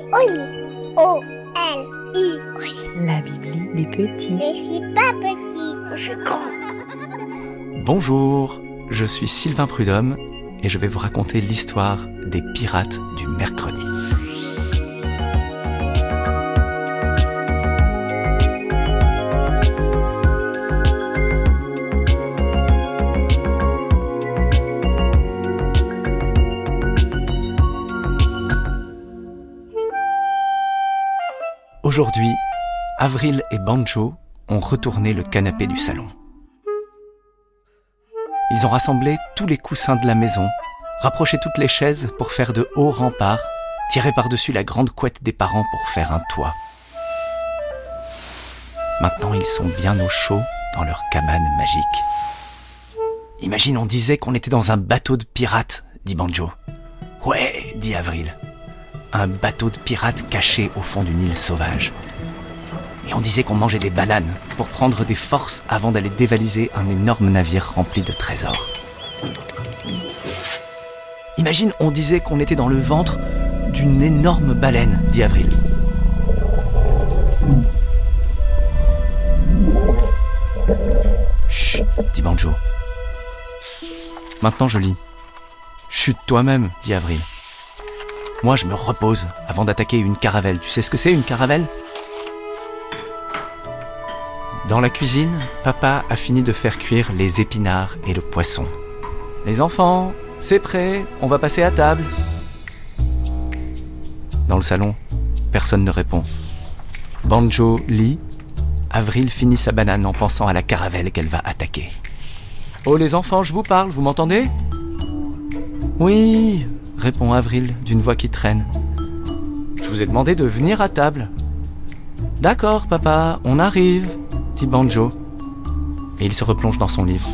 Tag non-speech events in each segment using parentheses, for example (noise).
C'est Oli. O-L-I. La Bibli des petits. Je suis pas petit, je suis grand. Bonjour, je suis Sylvain Prudhomme et je vais vous raconter l'histoire des pirates du mercredi. Aujourd'hui, Avril et Banjo ont retourné le canapé du salon. Ils ont rassemblé tous les coussins de la maison, rapproché toutes les chaises pour faire de hauts remparts, tiré par-dessus la grande couette des parents pour faire un toit. Maintenant, ils sont bien au chaud dans leur cabane magique. Imagine, on disait qu'on était dans un bateau de pirates, dit Banjo. Ouais, dit Avril. Un bateau de pirates caché au fond d'une île sauvage. Et on disait qu'on mangeait des bananes pour prendre des forces avant d'aller dévaliser un énorme navire rempli de trésors. Imagine, on disait qu'on était dans le ventre d'une énorme baleine, dit Avril. Chut, dit Banjo. Maintenant je lis. Chut toi-même, dit Avril. Moi je me repose avant d'attaquer une caravelle. Tu sais ce que c'est une caravelle? Dans la cuisine, papa a fini de faire cuire les épinards et le poisson. Les enfants, c'est prêt, on va passer à table. Dans le salon, personne ne répond. Banjo lit. Avril finit sa banane en pensant à la caravelle qu'elle va attaquer. Oh les enfants, je vous parle, vous m'entendez? Oui, répond Avril d'une voix qui traîne. Je vous ai demandé de venir à table. D'accord, papa, on arrive, dit Banjo. Et il se replonge dans son livre.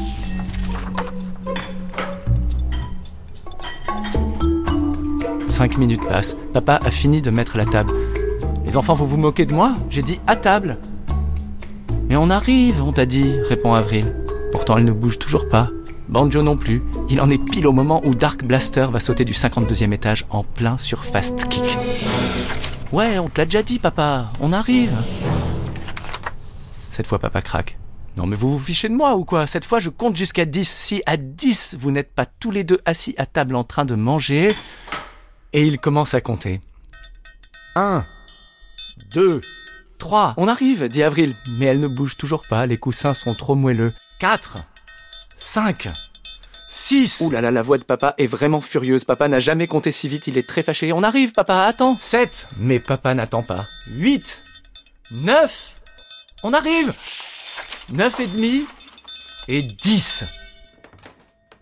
Cinq minutes passent. Papa a fini de mettre la table. Les enfants, vous vous moquez de moi? J'ai dit à table. Mais on arrive, on t'a dit, répond Avril. Pourtant, elle ne bouge toujours pas. Banjo non plus. Il en est pile au moment où Dark Blaster va sauter du 52e étage en plein sur Fast Kick. Ouais, on te l'a déjà dit, papa. On arrive. Cette fois, papa craque. Non, mais vous vous fichez de moi ou quoi? Cette fois, je compte jusqu'à 10. Si à 10, vous n'êtes pas tous les deux assis à table en train de manger. Et il commence à compter. 1, 2, 3. On arrive, dit Avril. Mais elle ne bouge toujours pas. Les coussins sont trop moelleux. 4, 5, 6. Ouh là là, la voix de papa est vraiment furieuse. Papa n'a jamais compté si vite, il est très fâché. On arrive, papa, attends. 7. Mais papa n'attend pas. 8, 9. On arrive. 9 et demi et 10.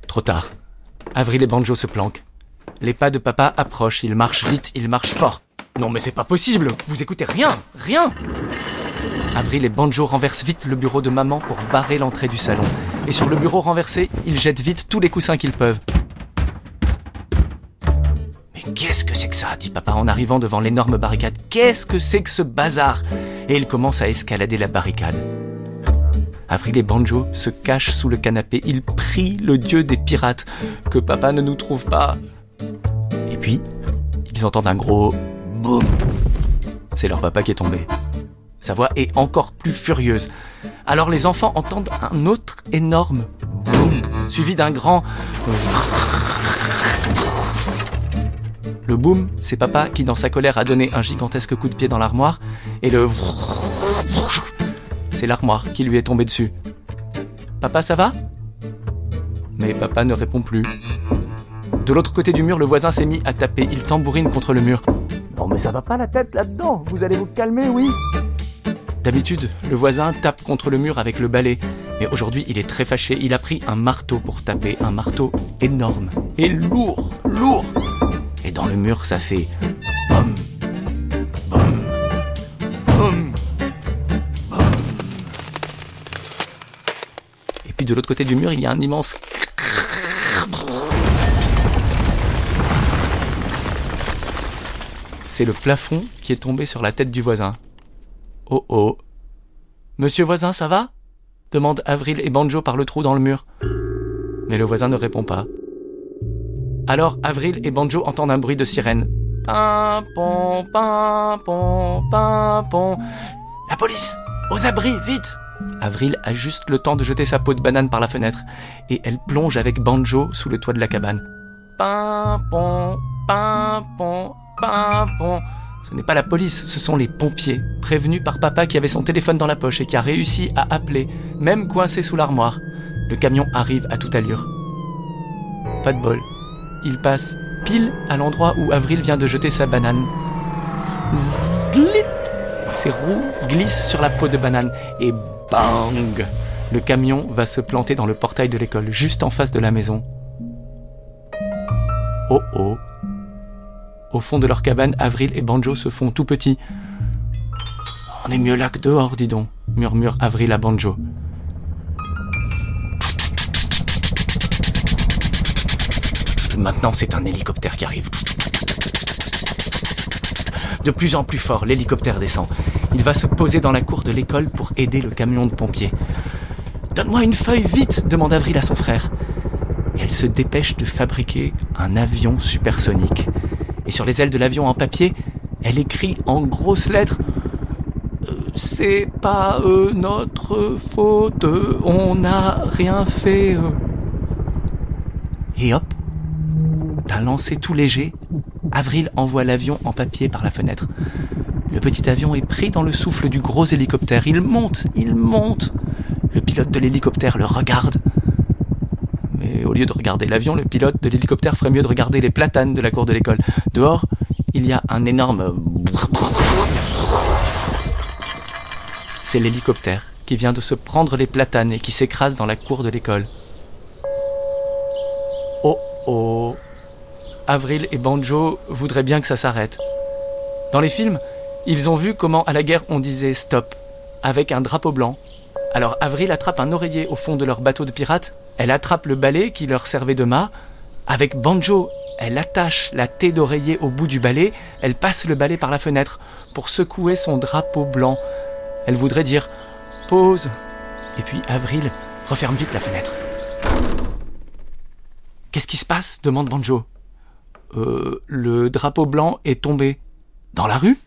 Trop tard. Avril et Banjo se planquent. Les pas de papa approchent, il marche vite, il marche fort. Non mais c'est pas possible, vous écoutez rien, rien Avril et Banjo renversent vite le bureau de maman pour barrer l'entrée du salon. Et sur le bureau renversé, ils jettent vite tous les coussins qu'ils peuvent. Mais qu'est-ce que c'est que ça dit papa en arrivant devant l'énorme barricade. Qu'est-ce que c'est que ce bazar? Et il commence à escalader la barricade. Avril et Banjo se cachent sous le canapé. Ils prient le dieu des pirates que papa ne nous trouve pas. Et puis, ils entendent un gros boum. C'est leur papa qui est tombé. Sa voix est encore plus furieuse. Alors les enfants entendent un autre énorme boum, suivi d'un grand... Le boum, c'est papa qui dans sa colère a donné un gigantesque coup de pied dans l'armoire, et le... C'est l'armoire qui lui est tombée dessus. Papa, ça va? Mais papa ne répond plus. De l'autre côté du mur, le voisin s'est mis à taper. Il tambourine contre le mur. Non mais ça va pas la tête là-dedans. Vous allez vous calmer, oui D'habitude, le voisin tape contre le mur avec le balai. Mais aujourd'hui, il est très fâché. Il a pris un marteau pour taper. Un marteau énorme. Et lourd, lourd. Et dans le mur, ça fait... Et puis de l'autre côté du mur, il y a un immense... C'est le plafond qui est tombé sur la tête du voisin. Oh oh. Monsieur voisin, ça va? Demande Avril et Banjo par le trou dans le mur. Mais le voisin ne répond pas. Alors Avril et Banjo entendent un bruit de sirène. Pimpon, pimpon, pimpon. La police Aux abris, vite Avril a juste le temps de jeter sa peau de banane par la fenêtre et elle plonge avec Banjo sous le toit de la cabane. Pimpon, pimpon, pimpon. Ce n'est pas la police, ce sont les pompiers, prévenus par papa qui avait son téléphone dans la poche et qui a réussi à appeler, même coincé sous l'armoire. Le camion arrive à toute allure. Pas de bol. Il passe pile à l'endroit où Avril vient de jeter sa banane. Zlip Ses roues glissent sur la peau de banane et bang Le camion va se planter dans le portail de l'école, juste en face de la maison. Oh oh Au fond de leur cabane, Avril et Banjo se font tout petits. On est mieux là que dehors, dis donc, murmure Avril à Banjo. Maintenant, c'est un hélicoptère qui arrive. De plus en plus fort, l'hélicoptère descend. Il va se poser dans la cour de l'école pour aider le camion de pompiers. Donne-moi une feuille, vite demande Avril à son frère. Elle se dépêche de fabriquer un avion supersonique. Et sur les ailes de l'avion en papier, elle écrit en grosses lettres euh, C'est pas euh, notre faute, on n'a rien fait. euh. Et hop, d'un lancer tout léger, Avril envoie l'avion en papier par la fenêtre. Le petit avion est pris dans le souffle du gros hélicoptère. Il monte, il monte. Le pilote de l'hélicoptère le regarde. Mais au lieu de regarder l'avion, le pilote de l'hélicoptère ferait mieux de regarder les platanes de la cour de l'école. Dehors, il y a un énorme... (laughs) C'est l'hélicoptère qui vient de se prendre les platanes et qui s'écrase dans la cour de l'école. Oh oh Avril et Banjo voudraient bien que ça s'arrête. Dans les films, ils ont vu comment à la guerre on disait stop avec un drapeau blanc. Alors Avril attrape un oreiller au fond de leur bateau de pirates, elle attrape le balai qui leur servait de mât. Avec Banjo, elle attache la thé d'oreiller au bout du balai, elle passe le balai par la fenêtre pour secouer son drapeau blanc. Elle voudrait dire pause. Et puis Avril referme vite la fenêtre. Qu'est-ce qui se passe? demande Banjo. Euh, le drapeau blanc est tombé. Dans la rue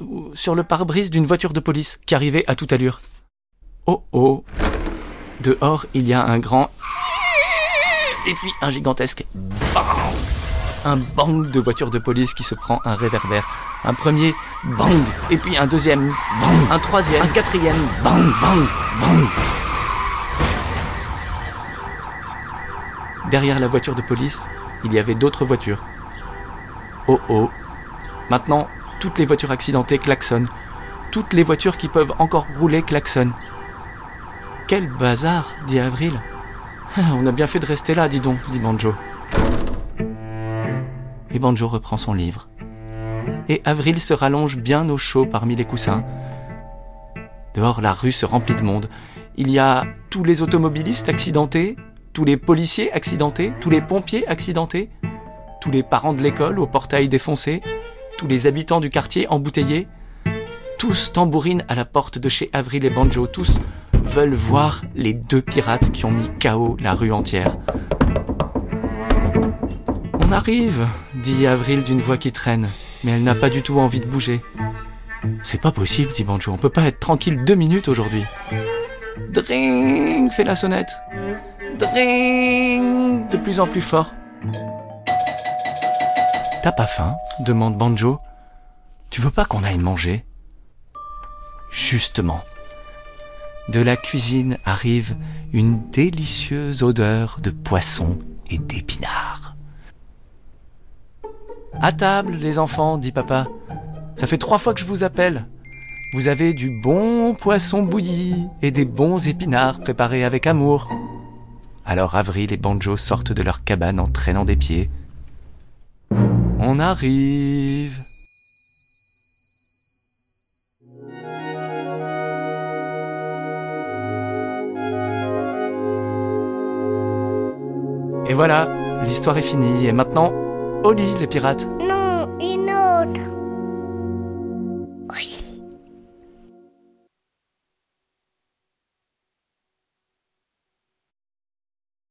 Ou Sur le pare-brise d'une voiture de police qui arrivait à toute allure. Oh oh Dehors, il y a un grand. Et puis un gigantesque. Bang un bang de voiture de police qui se prend un réverbère. Un premier bang, et puis un deuxième bang, un troisième, un quatrième bang, bang, bang. Derrière la voiture de police, il y avait d'autres voitures. Oh oh. Maintenant, toutes les voitures accidentées klaxonnent. Toutes les voitures qui peuvent encore rouler klaxonnent. Quel bazar, dit Avril. Ah, On a bien fait de rester là, dis donc, dit Banjo. Et Banjo reprend son livre. Et Avril se rallonge bien au chaud parmi les coussins. Dehors, la rue se remplit de monde. Il y a tous les automobilistes accidentés, tous les policiers accidentés, tous les pompiers accidentés, tous les parents de l'école au portail défoncé, tous les habitants du quartier embouteillés. Tous tambourinent à la porte de chez Avril et Banjo. Tous veulent voir les deux pirates qui ont mis KO la rue entière. On arrive, dit Avril d'une voix qui traîne, mais elle n'a pas du tout envie de bouger. C'est pas possible, dit Banjo, on peut pas être tranquille deux minutes aujourd'hui. Dring fait la sonnette. Dring de plus en plus fort. T'as pas faim? demande Banjo. Tu veux pas qu'on aille manger? Justement. De la cuisine arrive une délicieuse odeur de poisson et d'épinards. À table, les enfants, dit papa. Ça fait trois fois que je vous appelle. Vous avez du bon poisson bouilli et des bons épinards préparés avec amour. Alors Avril et Banjo sortent de leur cabane en traînant des pieds. On arrive. Et voilà, l'histoire est finie. Et maintenant, au lit, les pirates.